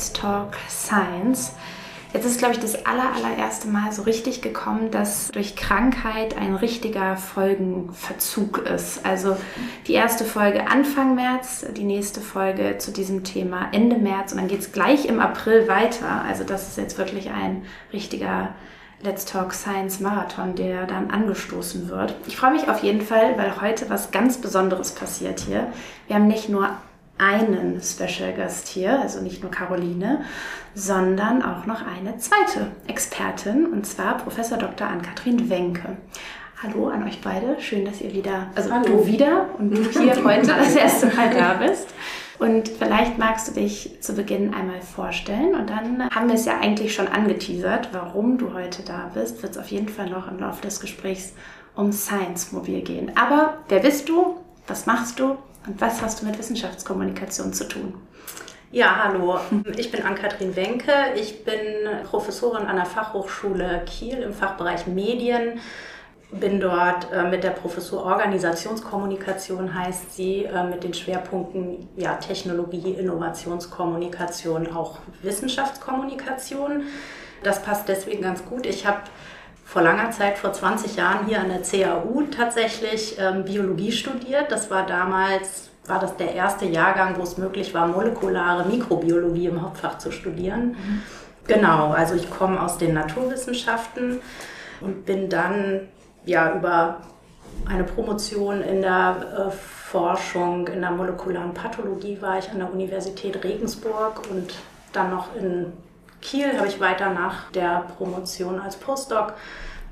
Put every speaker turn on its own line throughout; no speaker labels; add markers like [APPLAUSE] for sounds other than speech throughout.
Let's Talk Science. Jetzt ist, glaube ich, das aller, allererste Mal so richtig gekommen, dass durch Krankheit ein richtiger Folgenverzug ist. Also die erste Folge Anfang März, die nächste Folge zu diesem Thema Ende März und dann geht es gleich im April weiter. Also das ist jetzt wirklich ein richtiger Let's Talk Science Marathon, der dann angestoßen wird. Ich freue mich auf jeden Fall, weil heute was ganz Besonderes passiert hier. Wir haben nicht nur einen Special Gast hier, also nicht nur Caroline, sondern auch noch eine zweite Expertin, und zwar Professor Dr. Ann-Kathrin Wenke. Hallo an euch beide, schön, dass ihr wieder, also Hallo. du wieder und du hier [LAUGHS] heute das erste Mal da bist. Und vielleicht magst du dich zu Beginn einmal vorstellen und dann haben wir es ja eigentlich schon angeteasert, warum du heute da bist, wird es auf jeden Fall noch im Laufe des Gesprächs um Science Mobil gehen. Aber wer bist du? Was machst du? Und was hast du mit Wissenschaftskommunikation zu tun?
Ja, hallo. Ich bin Ann-Kathrin Wenke. Ich bin Professorin an der Fachhochschule Kiel im Fachbereich Medien. Bin dort äh, mit der Professur Organisationskommunikation, heißt sie, äh, mit den Schwerpunkten ja, Technologie, Innovationskommunikation, auch Wissenschaftskommunikation. Das passt deswegen ganz gut. Ich habe vor langer Zeit, vor 20 Jahren hier an der CAU tatsächlich ähm, Biologie studiert. Das war damals, war das der erste Jahrgang, wo es möglich war, molekulare Mikrobiologie im Hauptfach zu studieren. Mhm. Genau, also ich komme aus den Naturwissenschaften und bin dann ja über eine Promotion in der äh, Forschung in der molekularen Pathologie war ich an der Universität Regensburg und dann noch in Kiel habe ich weiter nach der Promotion als Postdoc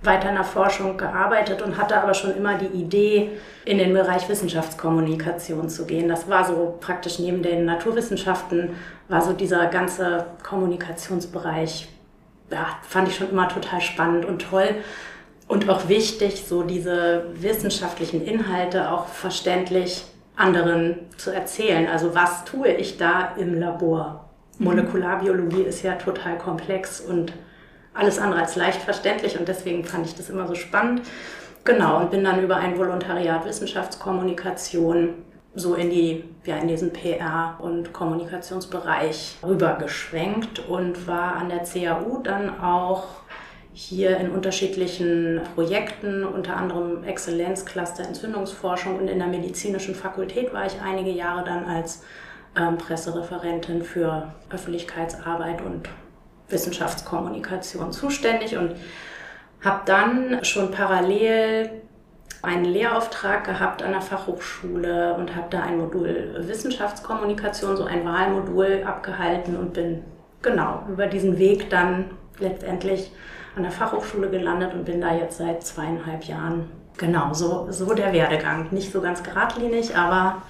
weiter in der Forschung gearbeitet und hatte aber schon immer die Idee, in den Bereich Wissenschaftskommunikation zu gehen. Das war so praktisch neben den Naturwissenschaften, war so dieser ganze Kommunikationsbereich, ja, fand ich schon immer total spannend und toll und auch wichtig, so diese wissenschaftlichen Inhalte auch verständlich anderen zu erzählen. Also was tue ich da im Labor? Mhm. Molekularbiologie ist ja total komplex und alles andere als leicht verständlich und deswegen fand ich das immer so spannend. Genau, und bin dann über ein Volontariat Wissenschaftskommunikation so in, die, ja, in diesen PR- und Kommunikationsbereich rübergeschwenkt und war an der CAU dann auch hier in unterschiedlichen Projekten, unter anderem Exzellenzcluster Entzündungsforschung und in der medizinischen Fakultät war ich einige Jahre dann als ähm, Pressereferentin für Öffentlichkeitsarbeit und Wissenschaftskommunikation zuständig und habe dann schon parallel einen Lehrauftrag gehabt an der Fachhochschule und habe da ein Modul Wissenschaftskommunikation, so ein Wahlmodul abgehalten und bin genau über diesen Weg dann letztendlich an der Fachhochschule gelandet und bin da jetzt seit zweieinhalb Jahren. Genau, so, so der Werdegang. Nicht so ganz geradlinig, aber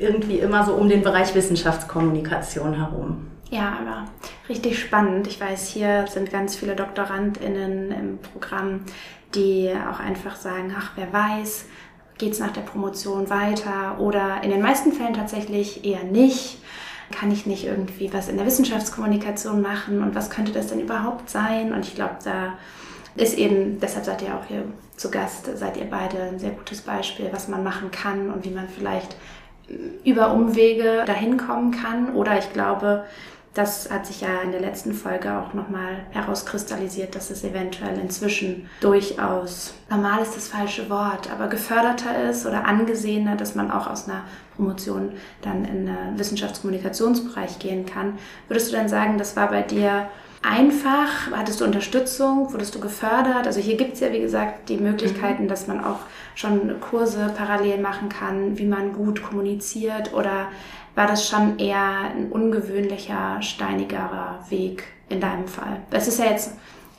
irgendwie immer so um den Bereich Wissenschaftskommunikation herum.
Ja, aber richtig spannend. Ich weiß, hier sind ganz viele DoktorandInnen im Programm, die auch einfach sagen, ach, wer weiß, geht es nach der Promotion weiter oder in den meisten Fällen tatsächlich eher nicht. Kann ich nicht irgendwie was in der Wissenschaftskommunikation machen und was könnte das denn überhaupt sein? Und ich glaube, da ist eben, deshalb seid ihr auch hier zu Gast, seid ihr beide ein sehr gutes Beispiel, was man machen kann und wie man vielleicht über Umwege dahin kommen kann. Oder ich glaube, das hat sich ja in der letzten Folge auch nochmal herauskristallisiert, dass es eventuell inzwischen durchaus, normal ist das falsche Wort, aber geförderter ist oder angesehener, dass man auch aus einer Promotion dann in den Wissenschaftskommunikationsbereich gehen kann. Würdest du denn sagen, das war bei dir einfach? Hattest du Unterstützung? Wurdest du gefördert? Also hier gibt es ja, wie gesagt, die Möglichkeiten, mhm. dass man auch schon Kurse parallel machen kann, wie man gut kommuniziert oder war das schon eher ein ungewöhnlicher, steinigerer Weg in deinem Fall? Es ist ja jetzt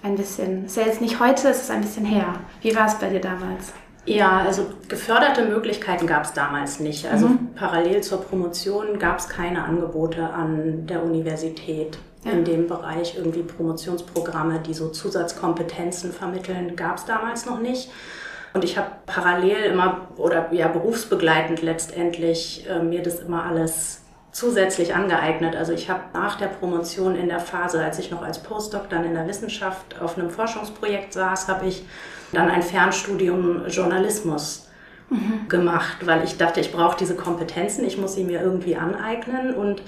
ein bisschen, es ist ja jetzt nicht heute, es ist ein bisschen her. Wie war es bei dir damals?
Ja, also geförderte Möglichkeiten gab es damals nicht. Also mhm. parallel zur Promotion gab es keine Angebote an der Universität ja. in dem Bereich, irgendwie Promotionsprogramme, die so Zusatzkompetenzen vermitteln, gab es damals noch nicht. Und ich habe parallel immer oder ja berufsbegleitend letztendlich äh, mir das immer alles zusätzlich angeeignet. Also ich habe nach der Promotion in der Phase, als ich noch als Postdoc dann in der Wissenschaft auf einem Forschungsprojekt saß, habe ich dann ein Fernstudium Journalismus mhm. gemacht, weil ich dachte, ich brauche diese Kompetenzen, ich muss sie mir irgendwie aneignen und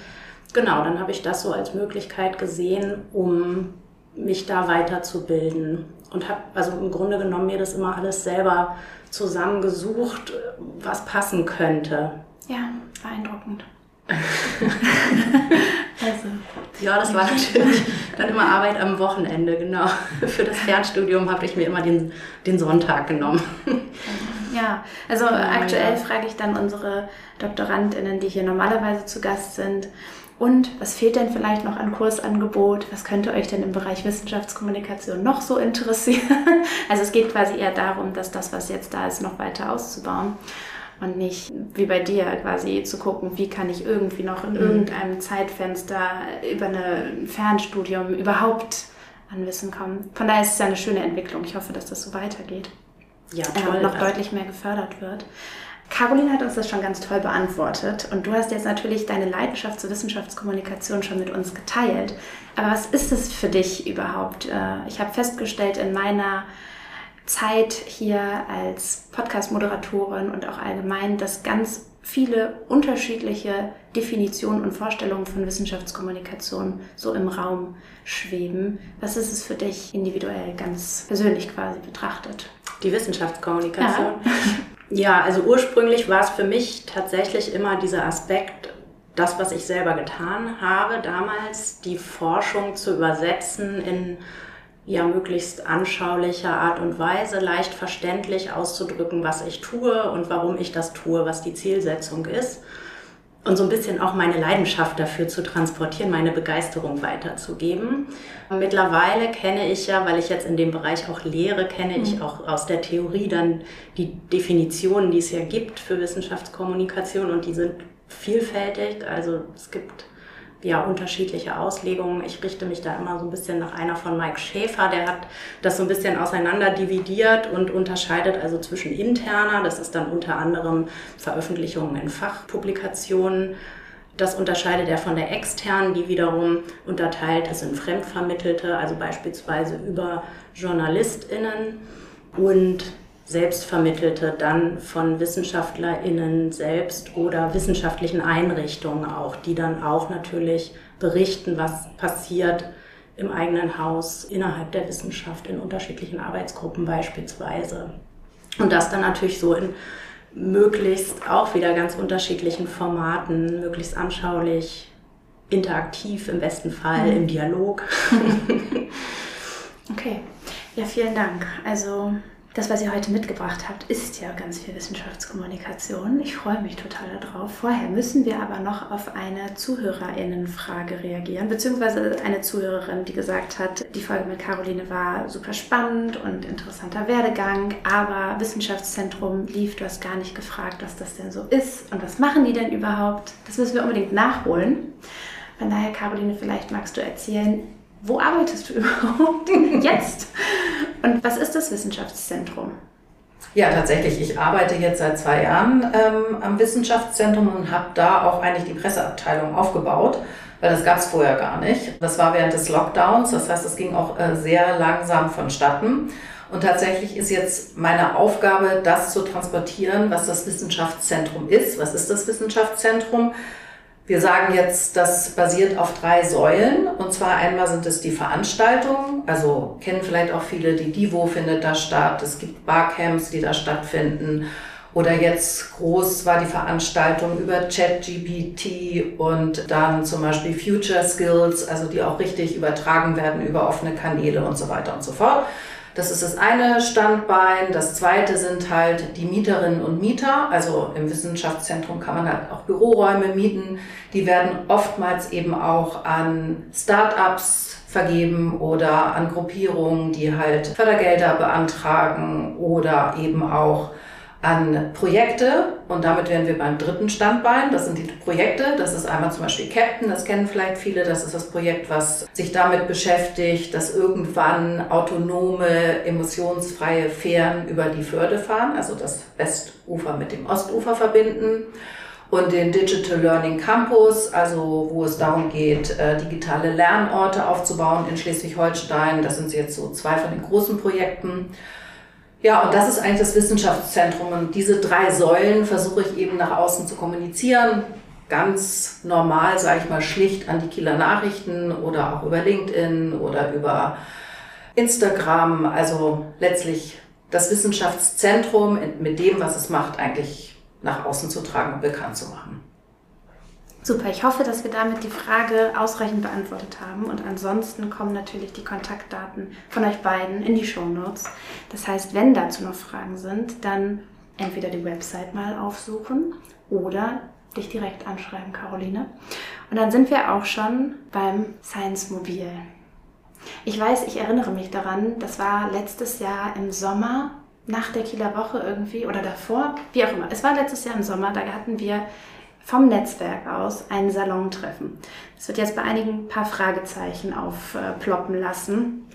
genau, dann habe ich das so als Möglichkeit gesehen, um mich da weiterzubilden. Und habe also im Grunde genommen mir das immer alles selber zusammengesucht, was passen könnte.
Ja, beeindruckend. [LAUGHS]
also. Ja, das war natürlich dann immer Arbeit am Wochenende, genau. Für das Fernstudium habe ich mir immer den, den Sonntag genommen.
Ja, also ja, aktuell frage ich dann unsere DoktorandInnen, die hier normalerweise zu Gast sind, und was fehlt denn vielleicht noch an Kursangebot? Was könnte euch denn im Bereich Wissenschaftskommunikation noch so interessieren? [LAUGHS] Also es geht quasi eher darum, dass das, was jetzt da ist, noch weiter auszubauen und nicht wie bei dir quasi zu gucken, wie kann ich irgendwie noch in mhm. irgendeinem Zeitfenster über ein Fernstudium überhaupt an Wissen kommen. Von daher ist es ja eine schöne Entwicklung. Ich hoffe, dass das so weitergeht. Ja, toll. Äh, noch also deutlich mehr gefördert wird. Caroline hat uns das schon ganz toll beantwortet und du hast jetzt natürlich deine Leidenschaft zur Wissenschaftskommunikation schon mit uns geteilt. Aber was ist es für dich überhaupt? Äh, ich habe festgestellt in meiner Zeit hier als Podcast-Moderatorin und auch allgemein, dass ganz viele unterschiedliche Definitionen und Vorstellungen von Wissenschaftskommunikation so im Raum schweben. Was ist es für dich individuell ganz persönlich quasi betrachtet?
Die Wissenschaftskommunikation. Ja. Ja, also ursprünglich war es für mich tatsächlich immer dieser Aspekt, das, was ich selber getan habe, damals die Forschung zu übersetzen in ja möglichst anschaulicher Art und Weise, leicht verständlich auszudrücken, was ich tue und warum ich das tue, was die Zielsetzung ist und so ein bisschen auch meine Leidenschaft dafür zu transportieren, meine Begeisterung weiterzugeben. Mittlerweile kenne ich ja, weil ich jetzt in dem Bereich auch lehre, kenne ich mhm. auch aus der Theorie dann die Definitionen, die es ja gibt für Wissenschaftskommunikation und die sind vielfältig. Also es gibt ja, unterschiedliche Auslegungen. Ich richte mich da immer so ein bisschen nach einer von Mike Schäfer, der hat das so ein bisschen auseinander dividiert und unterscheidet also zwischen interner, das ist dann unter anderem Veröffentlichungen in Fachpublikationen, das unterscheidet er von der externen, die wiederum unterteilt ist in Fremdvermittelte, also beispielsweise über JournalistInnen. Und Selbstvermittelte dann von WissenschaftlerInnen selbst oder wissenschaftlichen Einrichtungen auch, die dann auch natürlich berichten, was passiert im eigenen Haus, innerhalb der Wissenschaft, in unterschiedlichen Arbeitsgruppen beispielsweise. Und das dann natürlich so in möglichst auch wieder ganz unterschiedlichen Formaten, möglichst anschaulich, interaktiv im besten Fall, mhm. im Dialog. [LAUGHS] [LAUGHS]
okay, ja, vielen Dank. Also das, was ihr heute mitgebracht habt, ist ja ganz viel Wissenschaftskommunikation. Ich freue mich total darauf. Vorher müssen wir aber noch auf eine Zuhörerinnenfrage reagieren, beziehungsweise eine Zuhörerin, die gesagt hat, die Folge mit Caroline war super spannend und interessanter Werdegang, aber Wissenschaftszentrum lief, du hast gar nicht gefragt, was das denn so ist und was machen die denn überhaupt. Das müssen wir unbedingt nachholen. Von daher, Caroline, vielleicht magst du erzählen, wo arbeitest du [LAUGHS] überhaupt jetzt? Und was ist das Wissenschaftszentrum?
Ja, tatsächlich. Ich arbeite jetzt seit zwei Jahren ähm, am Wissenschaftszentrum und habe da auch eigentlich die Presseabteilung aufgebaut, weil das gab es vorher gar nicht. Das war während des Lockdowns, das heißt, es ging auch äh, sehr langsam vonstatten. Und tatsächlich ist jetzt meine Aufgabe, das zu transportieren, was das Wissenschaftszentrum ist. Was ist das Wissenschaftszentrum? Wir sagen jetzt, das basiert auf drei Säulen. Und zwar einmal sind es die Veranstaltungen. Also kennen vielleicht auch viele, die Divo findet da statt. Es gibt Barcamps, die da stattfinden. Oder jetzt groß war die Veranstaltung über ChatGPT und dann zum Beispiel Future Skills, also die auch richtig übertragen werden über offene Kanäle und so weiter und so fort. Das ist das eine Standbein. Das zweite sind halt die Mieterinnen und Mieter. Also im Wissenschaftszentrum kann man halt auch Büroräume mieten. Die werden oftmals eben auch an Start-ups vergeben oder an Gruppierungen, die halt Fördergelder beantragen oder eben auch an Projekte und damit wären wir beim dritten Standbein. Das sind die Projekte. Das ist einmal zum Beispiel Captain, das kennen vielleicht viele. Das ist das Projekt, was sich damit beschäftigt, dass irgendwann autonome, emissionsfreie Fähren über die Förde fahren, also das Westufer mit dem Ostufer verbinden. Und den Digital Learning Campus, also wo es darum geht, äh, digitale Lernorte aufzubauen in Schleswig-Holstein. Das sind jetzt so zwei von den großen Projekten. Ja, und das ist eigentlich das Wissenschaftszentrum. Und diese drei Säulen versuche ich eben nach außen zu kommunizieren. ganz normal, sage ich mal, schlicht an die Kieler Nachrichten oder auch über LinkedIn oder über Instagram. Also letztlich das Wissenschaftszentrum mit dem, was es macht, eigentlich nach außen zu tragen und bekannt zu machen.
Super, ich hoffe, dass wir damit die Frage ausreichend beantwortet haben. Und ansonsten kommen natürlich die Kontaktdaten von euch beiden in die Show Notes. Das heißt, wenn dazu noch Fragen sind, dann entweder die Website mal aufsuchen oder dich direkt anschreiben, Caroline. Und dann sind wir auch schon beim Science Mobil. Ich weiß, ich erinnere mich daran, das war letztes Jahr im Sommer, nach der Kieler Woche irgendwie oder davor, wie auch immer. Es war letztes Jahr im Sommer, da hatten wir vom Netzwerk aus ein Salontreffen. Das wird jetzt bei einigen ein paar Fragezeichen aufploppen lassen.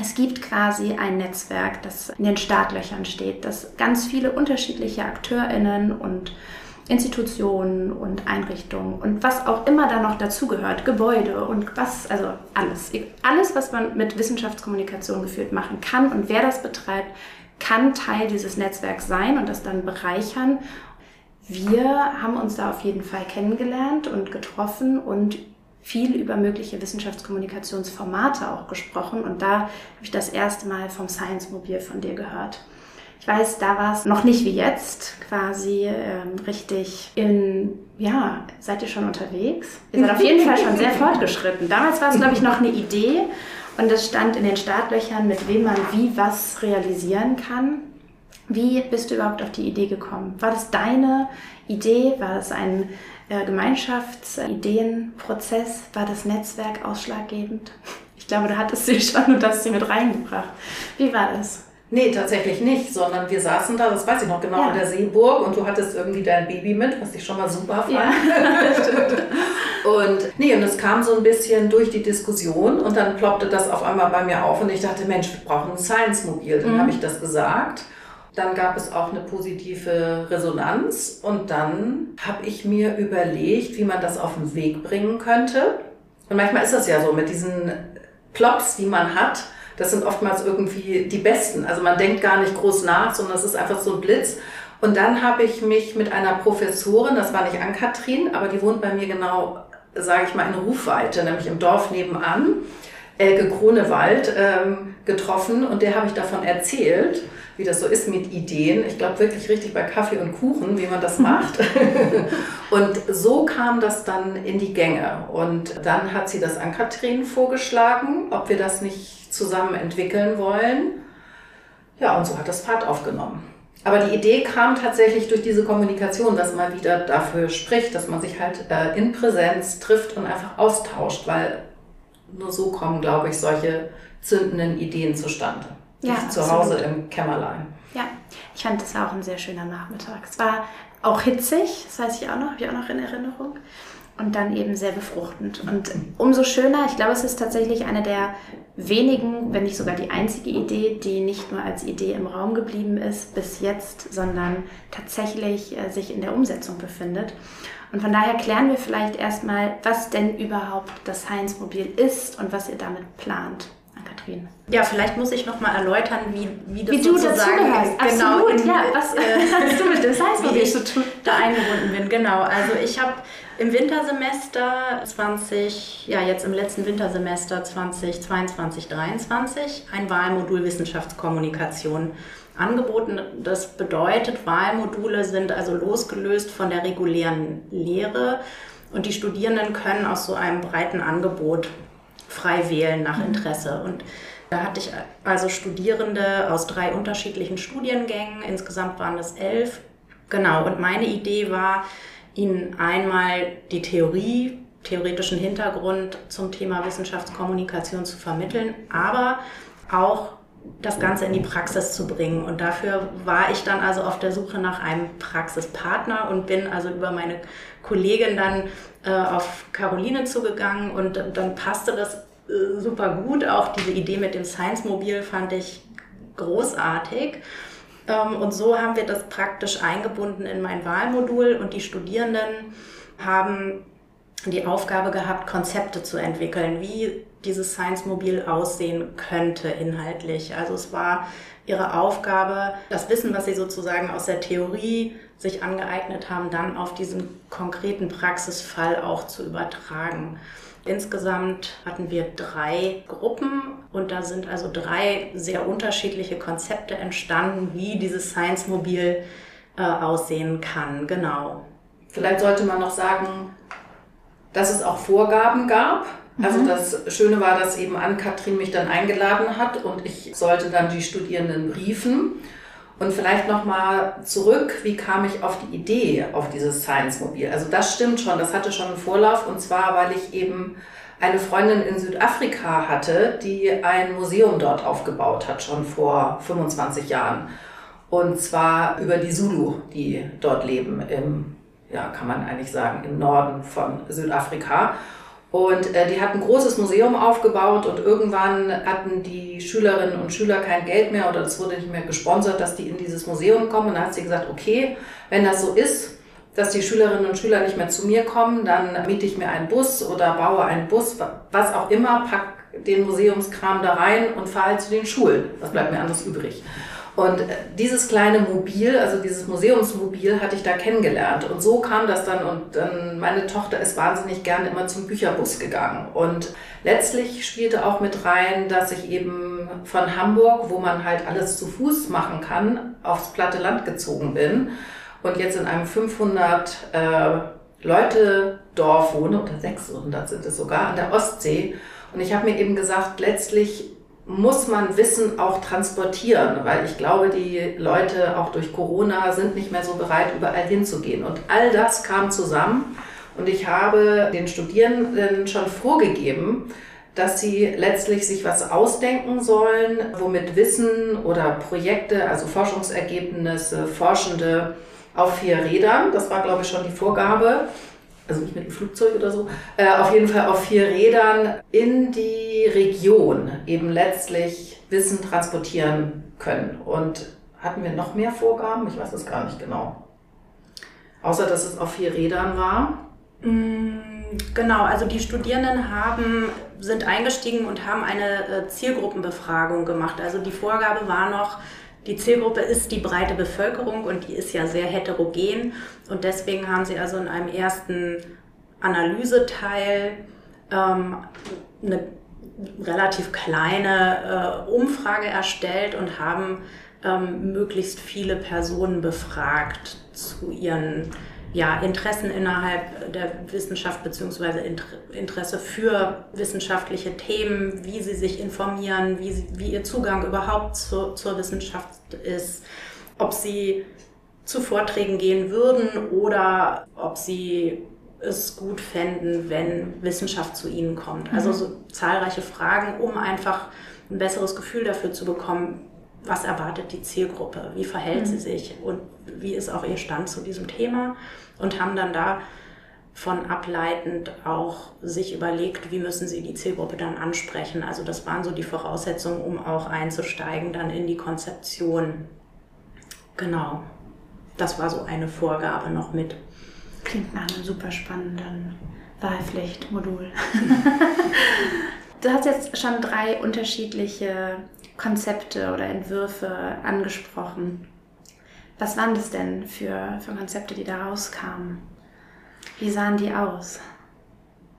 Es gibt quasi ein Netzwerk, das in den Startlöchern steht, das ganz viele unterschiedliche AkteurInnen und Institutionen und Einrichtungen und was auch immer da noch dazugehört, Gebäude und was, also alles. Alles, was man mit Wissenschaftskommunikation geführt machen kann und wer das betreibt, kann Teil dieses Netzwerks sein und das dann bereichern wir haben uns da auf jeden Fall kennengelernt und getroffen und viel über mögliche Wissenschaftskommunikationsformate auch gesprochen. Und da habe ich das erste Mal vom Science Mobil von dir gehört. Ich weiß, da war es noch nicht wie jetzt, quasi ähm, richtig in, ja, seid ihr schon unterwegs? Ihr seid auf jeden Fall schon sehr [LAUGHS] fortgeschritten. Damals war es, glaube ich, noch eine Idee und es stand in den Startlöchern, mit wem man wie was realisieren kann. Wie bist du überhaupt auf die Idee gekommen? War das deine Idee? War das ein äh, Gemeinschaftsideenprozess? War das Netzwerk ausschlaggebend? Ich glaube, du hattest [LAUGHS] sie schon und hast sie mit reingebracht. Wie war das?
Nee, tatsächlich nicht, sondern wir saßen da, das weiß ich noch genau, ja. in der Seeburg und du hattest irgendwie dein Baby mit, was ich schon mal super fand. Ja, [LAUGHS] und nee, und es kam so ein bisschen durch die Diskussion und dann ploppte das auf einmal bei mir auf und ich dachte, Mensch, wir brauchen ein Science-Mobil. Dann mhm. habe ich das gesagt dann gab es auch eine positive Resonanz und dann habe ich mir überlegt, wie man das auf den Weg bringen könnte. Und manchmal ist das ja so mit diesen Plops, die man hat. Das sind oftmals irgendwie die besten. Also man denkt gar nicht groß nach, sondern es ist einfach so ein Blitz. Und dann habe ich mich mit einer Professorin, das war nicht Ann-Kathrin, aber die wohnt bei mir genau, sage ich mal, in Rufweite, nämlich im Dorf nebenan, Elke Kronewald, ähm, getroffen und der habe ich davon erzählt wie das so ist mit Ideen. Ich glaube wirklich richtig bei Kaffee und Kuchen, wie man das macht. [LAUGHS] und so kam das dann in die Gänge. Und dann hat sie das an Katrin vorgeschlagen, ob wir das nicht zusammen entwickeln wollen. Ja, und so hat das Fahrt aufgenommen. Aber die Idee kam tatsächlich durch diese Kommunikation, dass man wieder dafür spricht, dass man sich halt äh, in Präsenz trifft und einfach austauscht, weil nur so kommen, glaube ich, solche zündenden Ideen zustande ja, zu Hause im Kämmerlein.
Ja, ich fand, das war auch ein sehr schöner Nachmittag. Es war auch hitzig, das weiß ich auch noch, habe ich auch noch in Erinnerung. Und dann eben sehr befruchtend. Und umso schöner, ich glaube, es ist tatsächlich eine der wenigen, wenn nicht sogar die einzige Idee, die nicht nur als Idee im Raum geblieben ist bis jetzt, sondern tatsächlich äh, sich in der Umsetzung befindet. Und von daher klären wir vielleicht erstmal, was denn überhaupt das Heinz-Mobil ist und was ihr damit plant. Kathrin.
Ja, vielleicht muss ich noch mal erläutern, wie, wie das
wie du dazugehörst.
Genau,
Absolut, in, ja. Was äh, [LAUGHS] hast du mit dem Science
zu tun? Da eingebunden bin, genau. Also ich habe im Wintersemester 20, ja jetzt im letzten Wintersemester 2022, 2023 ein Wahlmodul Wissenschaftskommunikation angeboten. Das bedeutet, Wahlmodule sind also losgelöst von der regulären Lehre und die Studierenden können aus so einem breiten Angebot frei wählen nach. Interesse. Und da hatte ich also Studierende aus drei unterschiedlichen Studiengängen. Insgesamt waren es elf. Genau. Und meine Idee war, ihnen einmal die Theorie, theoretischen Hintergrund zum Thema Wissenschaftskommunikation zu vermitteln, aber auch das Ganze in die Praxis zu bringen. Und dafür war ich dann also auf der Suche nach einem Praxispartner und bin also über meine Kollegin dann äh, auf Caroline zugegangen und dann passte das äh, super gut. Auch diese Idee mit dem Science-Mobil fand ich großartig. Ähm, und so haben wir das praktisch eingebunden in mein Wahlmodul und die Studierenden haben die Aufgabe gehabt, Konzepte zu entwickeln, wie dieses Science-Mobil aussehen könnte inhaltlich. Also es war ihre Aufgabe, das Wissen, was sie sozusagen aus der Theorie sich angeeignet haben, dann auf diesen konkreten Praxisfall auch zu übertragen. Insgesamt hatten wir drei Gruppen und da sind also drei sehr unterschiedliche Konzepte entstanden, wie dieses Science-Mobil äh, aussehen kann. Genau.
Vielleicht sollte man noch sagen, dass es auch Vorgaben gab. Also mhm. das Schöne war, dass eben Ann-Kathrin mich dann eingeladen hat und ich sollte dann die Studierenden briefen. Und vielleicht nochmal zurück, wie kam ich auf die Idee auf dieses Science-Mobil? Also das stimmt schon, das hatte schon einen Vorlauf und zwar, weil ich eben eine Freundin in Südafrika hatte, die ein Museum dort aufgebaut hat, schon vor 25 Jahren. Und zwar über die Zulu, die dort leben, im, ja, kann man eigentlich sagen, im Norden von Südafrika. Und äh, die hat ein großes Museum aufgebaut und irgendwann hatten die Schülerinnen und Schüler kein Geld mehr oder es wurde nicht mehr gesponsert, dass die in dieses Museum kommen. Und dann hat sie gesagt, okay, wenn das so ist, dass die Schülerinnen und Schüler nicht mehr zu mir kommen, dann miete ich mir einen Bus oder baue einen Bus, was auch immer, pack den Museumskram da rein und fahre halt zu den Schulen. Was bleibt mir anderes übrig? Und dieses kleine Mobil, also dieses Museumsmobil, hatte ich da kennengelernt. Und so kam das dann. Und dann meine Tochter ist wahnsinnig gerne immer zum Bücherbus gegangen. Und letztlich spielte auch mit rein, dass ich eben von Hamburg, wo man halt alles zu Fuß machen kann, aufs platte Land gezogen bin. Und jetzt in einem 500 äh, Leute Dorf wohne, oder 600 sind es sogar, an der Ostsee. Und ich habe mir eben gesagt, letztlich muss man Wissen auch transportieren, weil ich glaube, die Leute auch durch Corona sind nicht mehr so bereit, überall hinzugehen. Und all das kam zusammen und ich habe den Studierenden schon vorgegeben, dass sie letztlich sich was ausdenken sollen, womit Wissen oder Projekte, also Forschungsergebnisse, Forschende auf vier Rädern, das war glaube ich schon die Vorgabe, also nicht mit dem Flugzeug oder so, äh, auf jeden Fall auf vier Rädern in die Region eben letztlich Wissen transportieren können. Und hatten wir noch mehr Vorgaben? Ich weiß es gar nicht genau. Außer dass es auf vier Rädern war.
Mm, genau, also die Studierenden haben, sind eingestiegen und haben eine äh, Zielgruppenbefragung gemacht. Also die Vorgabe war noch, die Zielgruppe ist die breite Bevölkerung und die ist ja sehr heterogen. Und deswegen haben sie also in einem ersten Analyseteil ähm, eine relativ kleine äh, Umfrage erstellt und haben ähm, möglichst viele Personen befragt zu ihren ja, Interessen innerhalb der Wissenschaft beziehungsweise Interesse für wissenschaftliche Themen, wie sie sich informieren, wie, sie, wie ihr Zugang überhaupt zu, zur Wissenschaft ist, ob sie zu Vorträgen gehen würden oder ob sie es gut fänden, wenn Wissenschaft zu ihnen kommt. Also mhm. so zahlreiche Fragen, um einfach ein besseres Gefühl dafür zu bekommen, was erwartet die Zielgruppe, wie verhält mhm. sie sich und wie ist auch ihr Stand zu diesem Thema und haben dann da von ableitend auch sich überlegt, wie müssen sie die Zielgruppe dann ansprechen. Also das waren so die Voraussetzungen, um auch einzusteigen dann in die Konzeption. Genau. Das war so eine Vorgabe noch mit.
Klingt nach einem super spannenden Wahlpflichtmodul. [LAUGHS] du hast jetzt schon drei unterschiedliche Konzepte oder Entwürfe angesprochen. Was waren das denn für, für Konzepte, die da rauskamen? Wie sahen die aus?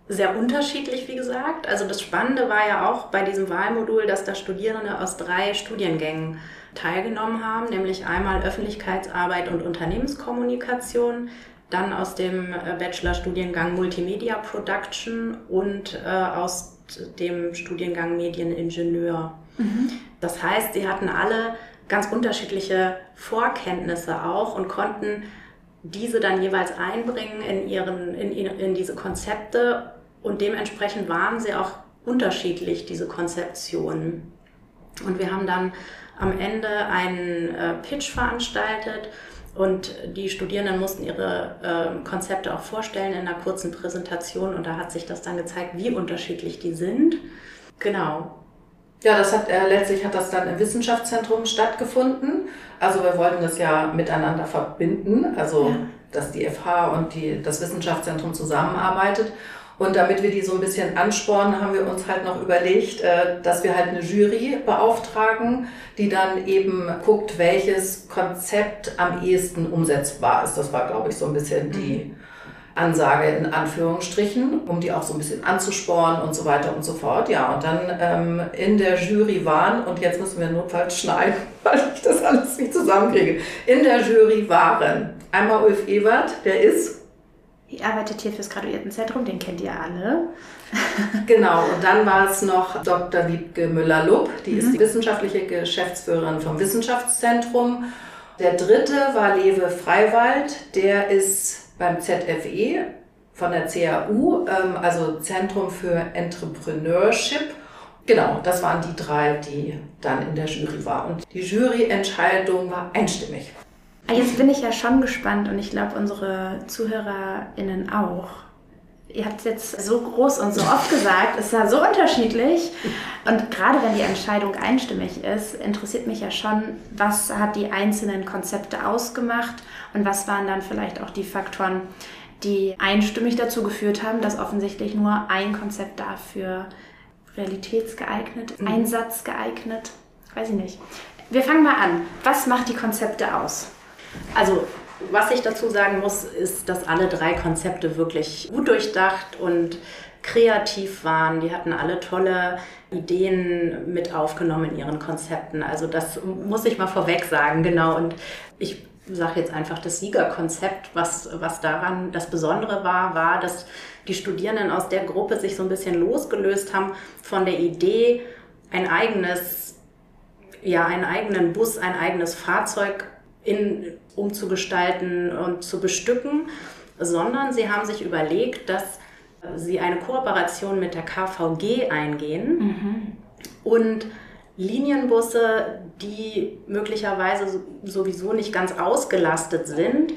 Sehr unterschiedlich, wie gesagt. Also das Spannende war ja auch bei diesem Wahlmodul, dass da Studierende aus drei Studiengängen teilgenommen haben, nämlich einmal Öffentlichkeitsarbeit und Unternehmenskommunikation, dann aus dem äh, Bachelorstudiengang Multimedia Production und äh, aus dem Studiengang Medieningenieur. Mhm. Das heißt, sie hatten alle ganz unterschiedliche Vorkenntnisse auch und konnten diese dann jeweils einbringen in, ihren, in, in diese Konzepte und dementsprechend waren sie auch unterschiedlich, diese Konzeptionen. Und wir haben dann am Ende einen äh, Pitch veranstaltet und die Studierenden mussten ihre äh, Konzepte auch vorstellen in einer kurzen Präsentation und da hat sich das dann gezeigt, wie unterschiedlich die sind. Genau.
Ja, das hat äh, letztlich hat das dann im Wissenschaftszentrum stattgefunden. Also wir wollten das ja miteinander verbinden, also ja. dass die FH und die, das Wissenschaftszentrum zusammenarbeitet. Und damit wir die so ein bisschen anspornen, haben wir uns halt noch überlegt, äh, dass wir halt eine Jury beauftragen, die dann eben guckt, welches Konzept am ehesten umsetzbar ist. Das war, glaube ich, so ein bisschen die Ansage in Anführungsstrichen, um die auch so ein bisschen anzuspornen und so weiter und so fort. Ja, und dann ähm, in der Jury waren, und jetzt müssen wir notfalls schneiden, [LAUGHS] weil ich das alles nicht zusammenkriege. In der Jury waren einmal Ulf Ewert, der ist
Ihr arbeitet hier fürs Graduiertenzentrum, den kennt ihr alle. [LAUGHS]
genau, und dann war es noch Dr. Wiebke Müller-Lupp, die mhm. ist die wissenschaftliche Geschäftsführerin vom Wissenschaftszentrum. Der dritte war Lewe Freiwald, der ist beim ZFE von der CAU, ähm, also Zentrum für Entrepreneurship. Genau, das waren die drei, die dann in der Jury waren. Und die Juryentscheidung war einstimmig.
Ah, jetzt bin ich ja schon gespannt und ich glaube unsere ZuhörerInnen auch. Ihr habt es jetzt so groß und so oft gesagt, es ist ja so unterschiedlich. Und gerade wenn die Entscheidung einstimmig ist, interessiert mich ja schon, was hat die einzelnen Konzepte ausgemacht und was waren dann vielleicht auch die Faktoren, die einstimmig dazu geführt haben, dass offensichtlich nur ein Konzept dafür realitätsgeeignet, mhm. einsatzgeeignet, weiß ich nicht. Wir fangen mal an. Was macht die Konzepte aus?
Also was ich dazu sagen muss, ist, dass alle drei Konzepte wirklich gut durchdacht und kreativ waren. Die hatten alle tolle Ideen mit aufgenommen in ihren Konzepten. Also das muss ich mal vorweg sagen, genau. Und ich sage jetzt einfach das Siegerkonzept, was, was daran das Besondere war, war, dass die Studierenden aus der Gruppe sich so ein bisschen losgelöst haben von der Idee, ein eigenes, ja, einen eigenen Bus, ein eigenes Fahrzeug in, umzugestalten und zu bestücken, sondern sie haben sich überlegt, dass sie eine Kooperation mit der KVG eingehen mhm. und Linienbusse, die möglicherweise sowieso nicht ganz ausgelastet sind,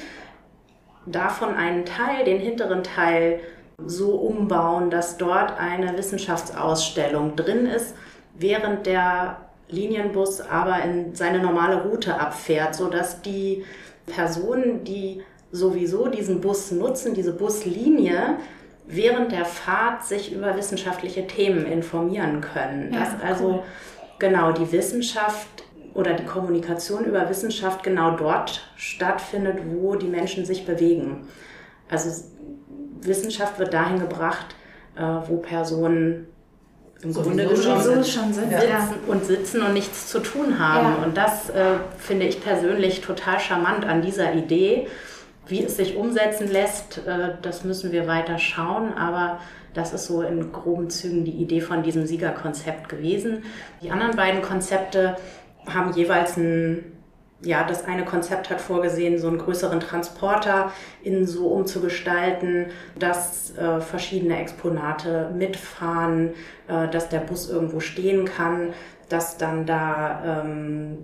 davon einen Teil, den hinteren Teil, so umbauen, dass dort eine Wissenschaftsausstellung drin ist, während der Linienbus aber in seine normale Route abfährt, sodass die Personen, die sowieso diesen Bus nutzen, diese Buslinie, während der Fahrt sich über wissenschaftliche Themen informieren können. Ja, dass also cool. genau die Wissenschaft oder die Kommunikation über Wissenschaft genau dort stattfindet, wo die Menschen sich bewegen. Also Wissenschaft wird dahin gebracht, äh, wo Personen im so Grunde genommen schon, schon sitzen ja. und sitzen und nichts zu tun haben. Ja. Und das äh, finde ich persönlich total charmant an dieser Idee. Wie es sich umsetzen lässt, äh, das müssen wir weiter schauen, aber das ist so in groben Zügen die Idee von diesem Siegerkonzept gewesen. Die anderen beiden Konzepte haben jeweils ein ja, das eine Konzept hat vorgesehen, so einen größeren Transporter innen so umzugestalten, dass äh, verschiedene Exponate mitfahren, äh, dass der Bus irgendwo stehen kann, dass dann da ähm,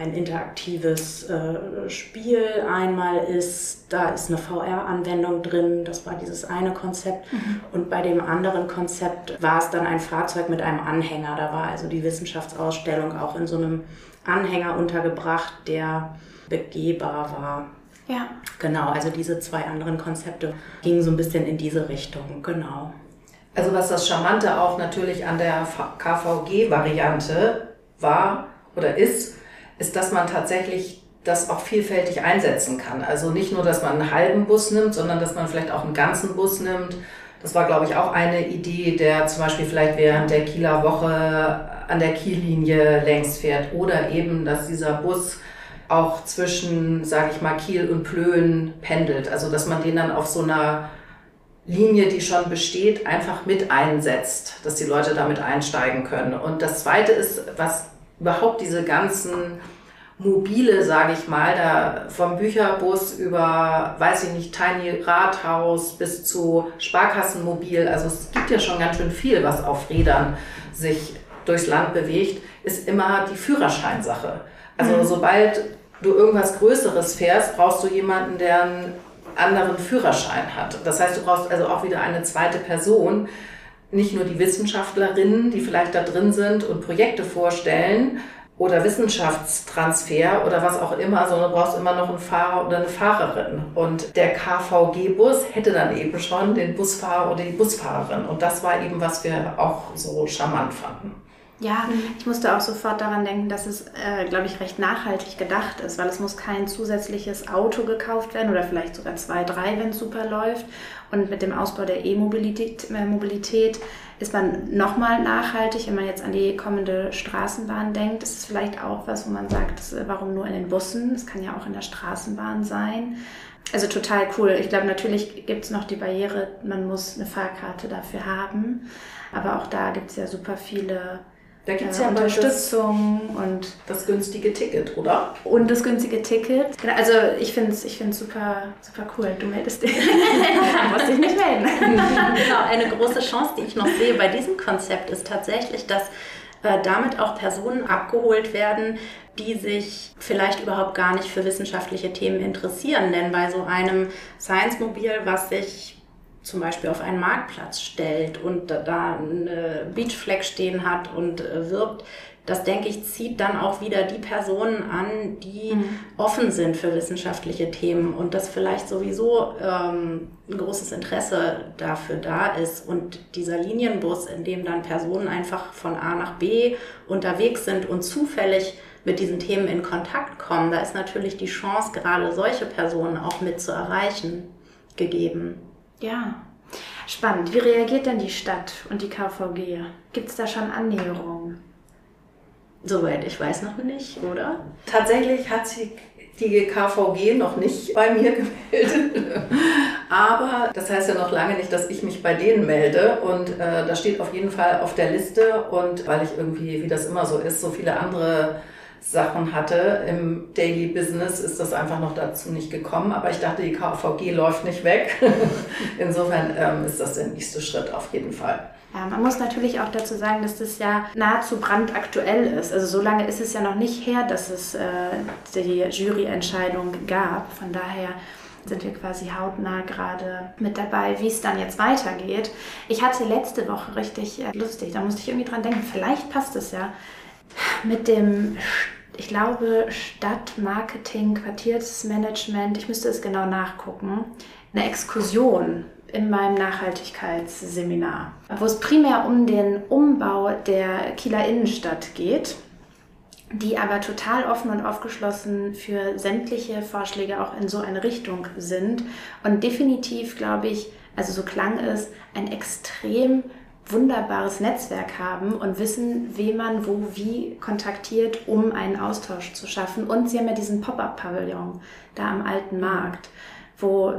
ein interaktives äh, Spiel einmal ist, da ist eine VR-Anwendung drin, das war dieses eine Konzept. Mhm. Und bei dem anderen Konzept war es dann ein Fahrzeug mit einem Anhänger, da war also die Wissenschaftsausstellung auch in so einem Anhänger untergebracht, der begehbar war. Ja. Genau, also diese zwei anderen Konzepte gingen so ein bisschen in diese Richtung, genau.
Also was das Charmante auch natürlich an der KVG-Variante war oder ist, ist, dass man tatsächlich das auch vielfältig einsetzen kann. Also nicht nur, dass man einen halben Bus nimmt, sondern dass man vielleicht auch einen ganzen Bus nimmt. Das war, glaube ich, auch eine Idee, der zum Beispiel vielleicht während der Kieler Woche an der Kiellinie längs fährt oder eben, dass dieser Bus auch zwischen, sage ich mal, Kiel und Plön pendelt. Also dass man den dann auf so einer Linie, die schon besteht, einfach mit einsetzt, dass die Leute damit einsteigen können. Und das Zweite ist, was überhaupt diese ganzen mobile, sage ich mal, da vom Bücherbus über, weiß ich nicht, Tiny Rathaus bis zu Sparkassenmobil. Also es gibt ja schon ganz schön viel, was auf Rädern sich durchs Land bewegt, ist immer die Führerscheinsache. Also mhm. sobald du irgendwas Größeres fährst, brauchst du jemanden, der einen anderen Führerschein hat. Das heißt, du brauchst also auch wieder eine zweite Person, nicht nur die Wissenschaftlerinnen, die vielleicht da drin sind und Projekte vorstellen oder Wissenschaftstransfer oder was auch immer, sondern du brauchst immer noch einen Fahrer oder eine Fahrerin. Und der KVG-Bus hätte dann eben schon den Busfahrer oder die Busfahrerin. Und das war eben, was wir auch so charmant fanden.
Ja, ich musste auch sofort daran denken, dass es, äh, glaube ich, recht nachhaltig gedacht ist, weil es muss kein zusätzliches Auto gekauft werden oder vielleicht sogar zwei, drei, wenn es super läuft. Und mit dem Ausbau der E-Mobilität äh, Mobilität ist man nochmal nachhaltig. Wenn man jetzt an die kommende Straßenbahn denkt, ist es vielleicht auch was, wo man sagt, äh, warum nur in den Bussen? Es kann ja auch in der Straßenbahn sein. Also total cool. Ich glaube, natürlich gibt es noch die Barriere, man muss eine Fahrkarte dafür haben. Aber auch da gibt es ja super viele
da gibt es ja, ja Unterstützung das, und das günstige Ticket, oder?
Und das günstige Ticket. Genau, also ich finde es ich find's super, super cool. Du meldest dich. [LAUGHS] du musst dich nicht melden.
genau, eine große Chance, die ich noch sehe bei diesem Konzept ist tatsächlich, dass äh, damit auch Personen abgeholt werden, die sich vielleicht überhaupt gar nicht für wissenschaftliche Themen interessieren. Denn bei so einem Science-Mobil, was sich zum Beispiel auf einen Marktplatz stellt und da eine Beachflag stehen hat und äh, wirbt, das denke ich, zieht dann auch wieder die Personen an, die mhm. offen sind für wissenschaftliche Themen und das vielleicht sowieso ähm, ein großes Interesse dafür da ist. Und dieser Linienbus, in dem dann Personen einfach von A nach B unterwegs sind und zufällig mit diesen Themen in Kontakt kommen, da ist natürlich die Chance, gerade solche Personen auch mit zu erreichen, gegeben.
Ja, spannend. Wie reagiert denn die Stadt und die KVG? Gibt es da schon Annäherungen?
Soweit ich weiß noch nicht, oder?
Tatsächlich hat sich die KVG noch nicht bei mir [LAUGHS] gemeldet. Aber das heißt ja noch lange nicht, dass ich mich bei denen melde. Und äh, das steht auf jeden Fall auf der Liste. Und weil ich irgendwie, wie das immer so ist, so viele andere Sachen hatte. Im Daily Business ist das einfach noch dazu nicht gekommen, aber ich dachte, die KVG läuft nicht weg. [LAUGHS] Insofern ähm, ist das der nächste Schritt auf jeden Fall.
Ja, man muss natürlich auch dazu sagen, dass das ja nahezu brandaktuell ist. Also so lange ist es ja noch nicht her, dass es äh, die Juryentscheidung gab. Von daher sind wir quasi hautnah gerade mit dabei, wie es dann jetzt weitergeht. Ich hatte letzte Woche richtig äh, lustig, da musste ich irgendwie dran denken, vielleicht passt es ja mit dem, ich glaube, Stadtmarketing, Quartiersmanagement, ich müsste es genau nachgucken, eine Exkursion in meinem Nachhaltigkeitsseminar, wo es primär um den Umbau der Kieler Innenstadt geht, die aber total offen und aufgeschlossen für sämtliche Vorschläge auch in so eine Richtung sind und definitiv, glaube ich, also so klang es, ein extrem wunderbares Netzwerk haben und wissen, wen man wo wie kontaktiert, um einen Austausch zu schaffen. Und sie haben ja diesen Pop-up-Pavillon da am alten Markt, wo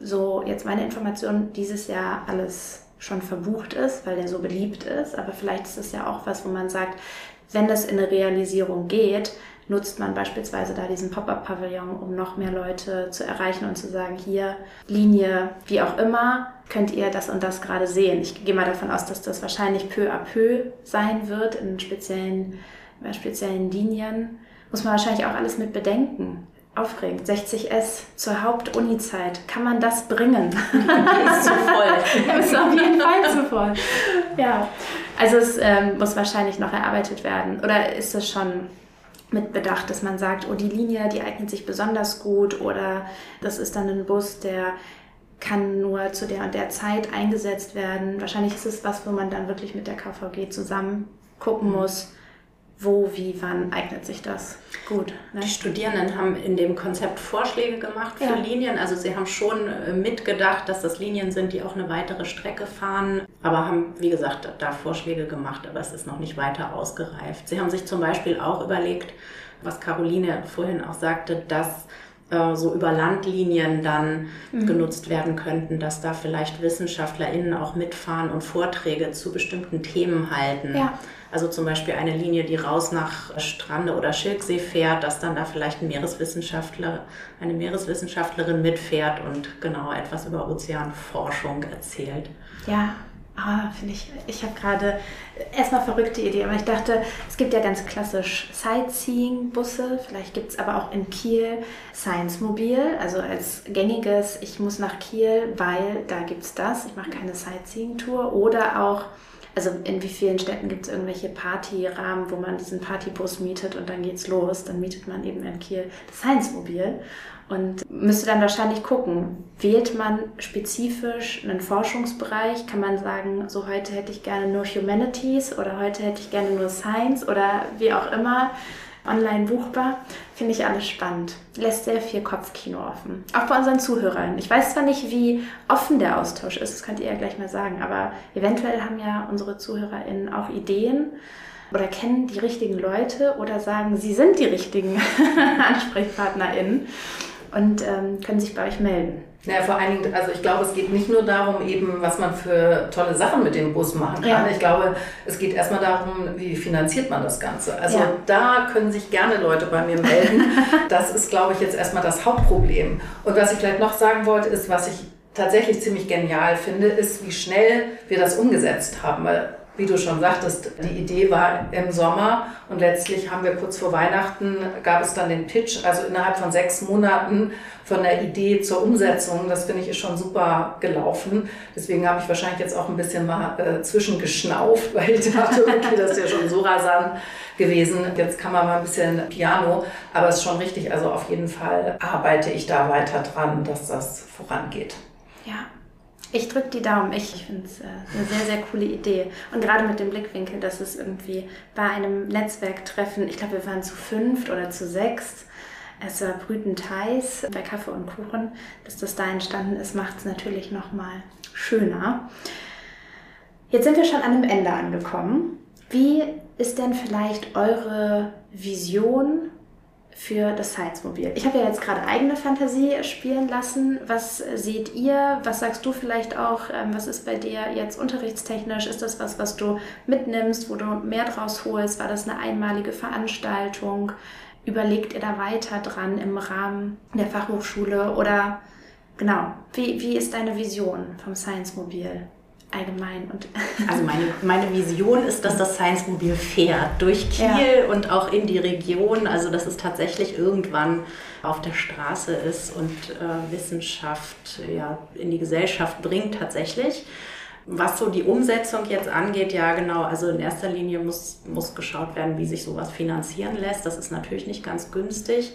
so jetzt meine Information dieses Jahr alles schon verbucht ist, weil der so beliebt ist. Aber vielleicht ist es ja auch was, wo man sagt, wenn das in eine Realisierung geht, nutzt man beispielsweise da diesen Pop-up-Pavillon, um noch mehr Leute zu erreichen und zu sagen, hier Linie, wie auch immer, könnt ihr das und das gerade sehen. Ich gehe mal davon aus, dass das wahrscheinlich peu à peu sein wird in speziellen, bei speziellen Linien. Muss man wahrscheinlich auch alles mit bedenken. Aufregend. 60S zur Hauptunizeit. Kann man das bringen? [LAUGHS]
ist zu voll. [LAUGHS]
ist auf jeden Fall zu voll. Ja. Also es ähm, muss wahrscheinlich noch erarbeitet werden. Oder ist es schon mit Bedacht, dass man sagt, oh, die Linie, die eignet sich besonders gut oder das ist dann ein Bus, der kann nur zu der und der Zeit eingesetzt werden. Wahrscheinlich ist es was, wo man dann wirklich mit der KVG zusammen gucken mhm. muss, wo, wie, wann eignet sich das gut.
Ne? Die Studierenden haben in dem Konzept Vorschläge gemacht für ja. Linien. Also sie haben schon äh, mitgedacht, dass das Linien sind, die auch eine weitere Strecke fahren, aber haben, wie gesagt, da Vorschläge gemacht, aber es ist noch nicht weiter ausgereift. Sie haben sich zum Beispiel auch überlegt, was Caroline vorhin auch sagte, dass äh, so über Landlinien dann mhm. genutzt werden könnten, dass da vielleicht WissenschaftlerInnen auch mitfahren und Vorträge zu bestimmten Themen halten. Ja. Also zum Beispiel eine Linie, die raus nach Strande oder Schilksee fährt, dass dann da vielleicht ein Meereswissenschaftler, eine Meereswissenschaftlerin mitfährt und genau etwas über Ozeanforschung erzählt.
Ja, Ah, finde ich, ich habe gerade erstmal verrückte Idee, aber ich dachte, es gibt ja ganz klassisch Sightseeing-Busse, vielleicht gibt es aber auch in Kiel Science-Mobil, also als gängiges, ich muss nach Kiel, weil da gibt es das, ich mache keine Sightseeing-Tour oder auch Also in wie vielen Städten gibt es irgendwelche Partyrahmen, wo man diesen Partybus mietet und dann geht's los. Dann mietet man eben in Kiel das Science-Mobil und müsste dann wahrscheinlich gucken, wählt man spezifisch einen Forschungsbereich? Kann man sagen, so heute hätte ich gerne nur Humanities oder heute hätte ich gerne nur Science oder wie auch immer online buchbar. Finde ich alles spannend. Lässt sehr viel Kopfkino offen. Auch bei unseren Zuhörern. Ich weiß zwar nicht, wie offen der Austausch ist, das könnt ihr ja gleich mal sagen, aber eventuell haben ja unsere ZuhörerInnen auch Ideen oder kennen die richtigen Leute oder sagen, sie sind die richtigen [LAUGHS] AnsprechpartnerInnen und ähm, können sich bei euch melden.
Ja, vor allen Dingen, also ich glaube, es geht nicht nur darum, eben, was man für tolle Sachen mit dem Bus machen kann. Ja. Ich glaube, es geht erstmal darum, wie finanziert man das Ganze. Also ja. da können sich gerne Leute bei mir melden. [LAUGHS] das ist, glaube ich, jetzt erstmal das Hauptproblem. Und was ich vielleicht noch sagen wollte, ist, was ich tatsächlich ziemlich genial finde, ist, wie schnell wir das umgesetzt haben. Weil wie du schon sagtest, die Idee war im Sommer und letztlich haben wir kurz vor Weihnachten, gab es dann den Pitch, also innerhalb von sechs Monaten von der Idee zur Umsetzung. Das finde ich ist schon super gelaufen. Deswegen habe ich wahrscheinlich jetzt auch ein bisschen mal äh, zwischengeschnauft, [LAUGHS] weil ich dachte, okay, das ist ja schon so rasant gewesen. Jetzt kann man mal ein bisschen Piano, aber es ist schon richtig. Also auf jeden Fall arbeite ich da weiter dran, dass das vorangeht.
Ja, ich drücke die Daumen. Ich finde es äh, eine sehr, sehr coole Idee. Und gerade mit dem Blickwinkel, dass es irgendwie bei einem Netzwerktreffen, ich glaube, wir waren zu fünft oder zu sechst, es war brütend heiß bei Kaffee und Kuchen, dass das da entstanden ist, macht es natürlich nochmal schöner. Jetzt sind wir schon an einem Ende angekommen. Wie ist denn vielleicht eure Vision für das Science-Mobil. Ich habe ja jetzt gerade eigene Fantasie spielen lassen. Was seht ihr? Was sagst du vielleicht auch? Ähm, was ist bei dir jetzt unterrichtstechnisch? Ist das was, was du mitnimmst, wo du mehr draus holst? War das eine einmalige Veranstaltung? Überlegt ihr da weiter dran im Rahmen der Fachhochschule? Oder genau, wie, wie ist deine Vision vom Science-Mobil? Allgemein. Und [LAUGHS]
also meine, meine Vision ist, dass das Science-Mobil fährt durch Kiel ja. und auch in die Region. Also dass es tatsächlich irgendwann auf der Straße ist und äh, Wissenschaft ja, in die Gesellschaft bringt tatsächlich. Was so die Umsetzung jetzt angeht, ja genau, also in erster Linie muss, muss geschaut werden, wie sich sowas finanzieren lässt. Das ist natürlich nicht ganz günstig.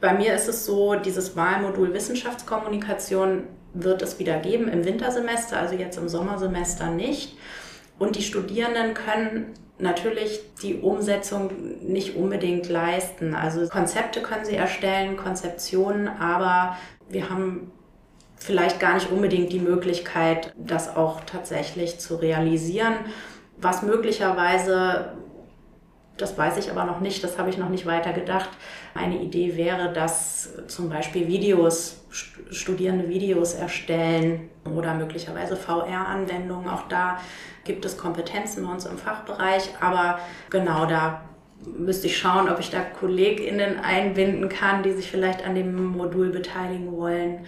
Bei mir ist es so, dieses Wahlmodul Wissenschaftskommunikation wird es wieder geben im Wintersemester, also jetzt im Sommersemester nicht. Und die Studierenden können natürlich die Umsetzung nicht unbedingt leisten. Also Konzepte können sie erstellen, Konzeptionen, aber wir haben vielleicht gar nicht unbedingt die Möglichkeit, das auch tatsächlich zu realisieren, was möglicherweise das weiß ich aber noch nicht, das habe ich noch nicht weiter gedacht. Eine Idee wäre, dass zum Beispiel Videos, Studierende Videos erstellen oder möglicherweise VR-Anwendungen. Auch da gibt es Kompetenzen bei uns im Fachbereich, aber genau da müsste ich schauen, ob ich da KollegInnen einbinden kann, die sich vielleicht an dem Modul beteiligen wollen.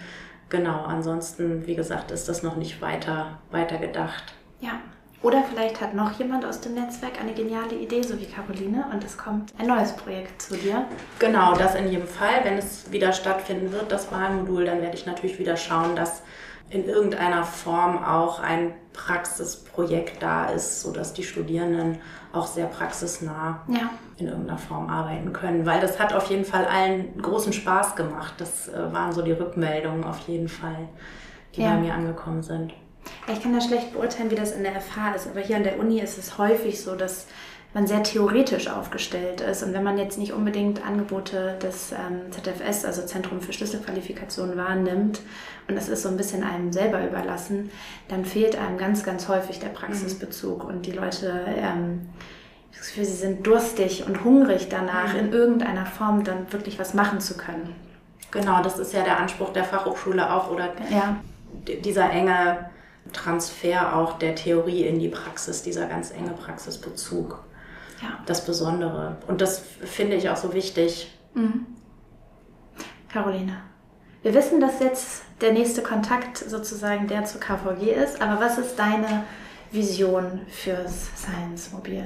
Genau, ansonsten, wie gesagt, ist das noch nicht weiter, weiter gedacht.
Ja, oder vielleicht hat noch jemand aus dem Netzwerk eine geniale Idee, so wie Caroline, und es kommt ein neues Projekt zu dir.
Genau, das in jedem Fall. Wenn es wieder stattfinden wird, das Wahlmodul, dann werde ich natürlich wieder schauen, dass in irgendeiner Form auch ein Praxisprojekt da ist, sodass die Studierenden auch sehr praxisnah ja. in irgendeiner Form arbeiten können. Weil das hat auf jeden Fall allen großen Spaß gemacht. Das äh, waren so die Rückmeldungen auf jeden Fall, die ja. bei mir angekommen sind.
Ich kann da schlecht beurteilen, wie das in der FH ist, aber hier an der Uni ist es häufig so, dass man sehr theoretisch aufgestellt ist. Und wenn man jetzt nicht unbedingt Angebote des ähm, ZFS, also Zentrum für Schlüsselqualifikation, wahrnimmt und das ist so ein bisschen einem selber überlassen, dann fehlt einem ganz, ganz häufig der Praxisbezug. Mhm. Und die Leute, ähm, das Gefühl, sie sind durstig und hungrig danach, mhm. in irgendeiner Form dann wirklich was machen zu können.
Genau, das ist ja der Anspruch der Fachhochschule auch oder ja. dieser enge Transfer auch der Theorie in die Praxis, dieser ganz enge Praxisbezug. Ja. Das Besondere. Und das finde ich auch so wichtig. Mhm.
Caroline, wir wissen, dass jetzt der nächste Kontakt sozusagen der zur KVG ist, aber was ist deine Vision fürs Science-Mobil?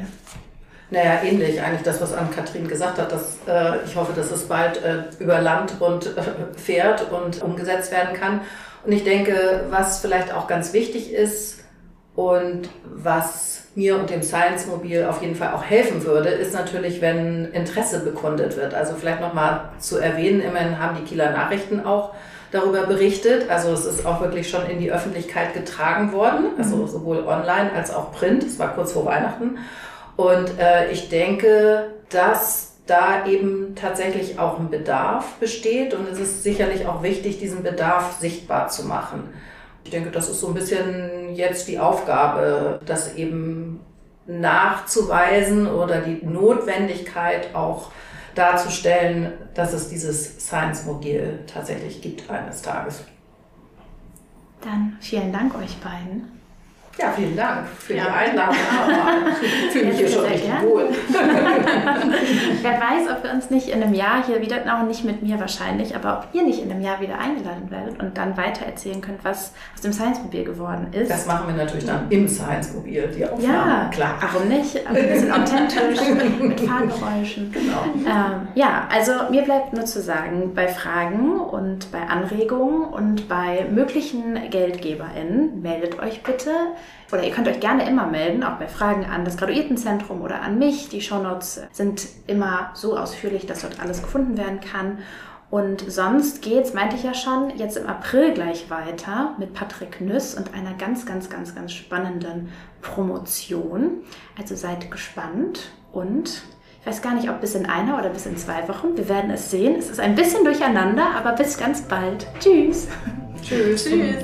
Naja, ähnlich eigentlich das, was Ann-Kathrin gesagt hat. Dass, äh, ich hoffe, dass es bald äh, über Land und äh, fährt und umgesetzt werden kann. Und ich denke, was vielleicht auch ganz wichtig ist, Und was mir und dem Science Mobil auf jeden Fall auch helfen würde, ist natürlich, wenn Interesse bekundet wird. Also vielleicht nochmal zu erwähnen, immerhin haben die Kieler Nachrichten auch darüber berichtet. Also es ist auch wirklich schon in die Öffentlichkeit getragen worden, also mhm. sowohl online als auch print. Es war kurz vor Weihnachten. Und äh, ich denke, dass da eben tatsächlich auch ein Bedarf besteht und es ist sicherlich auch wichtig, diesen Bedarf sichtbar zu machen. Ich denke, das ist so ein bisschen jetzt die Aufgabe, das eben nachzuweisen oder die Notwendigkeit auch darzustellen, dass es dieses Science Mobil tatsächlich gibt eines Tages.
Dann vielen Dank euch beiden.
Ja, vielen Dank für ja. die Einladung. [LAUGHS] Ich fühle mich hier schon richtig wohl. [LAUGHS]
Wer weiß, ob wir uns nicht in einem Jahr hier wieder, auch nicht mit mir wahrscheinlich, aber ob ihr nicht in einem Jahr wieder eingeladen werdet und dann weiter erzählen könnt, was aus dem Science-Mobil geworden ist.
Das machen wir natürlich dann im Science-Mobil, die
Aufnahmen. Ja, klar. Warum nicht? Ein bisschen authentisch, [LAUGHS] mit Fahrgeräuschen. Genau. Ähm, ja, also mir bleibt nur zu sagen, bei Fragen und bei Anregungen und bei möglichen GeldgeberInnen meldet euch bitte oder ihr könnt euch gerne immer melden, auch bei Fragen an das Graduiertenzentrum oder an mich. Die Shownotes sind immer so ausführlich, dass dort alles gefunden werden kann. Und sonst geht's, meinte ich ja schon, jetzt im April gleich weiter mit Patrick Nüss und einer ganz, ganz, ganz, ganz spannenden Promotion. Also seid gespannt und ich weiß gar nicht, ob bis in einer oder bis in zwei Wochen. Wir werden es sehen. Es ist ein bisschen durcheinander, aber bis ganz bald. Tschüss.
Tschüss. Tschüss.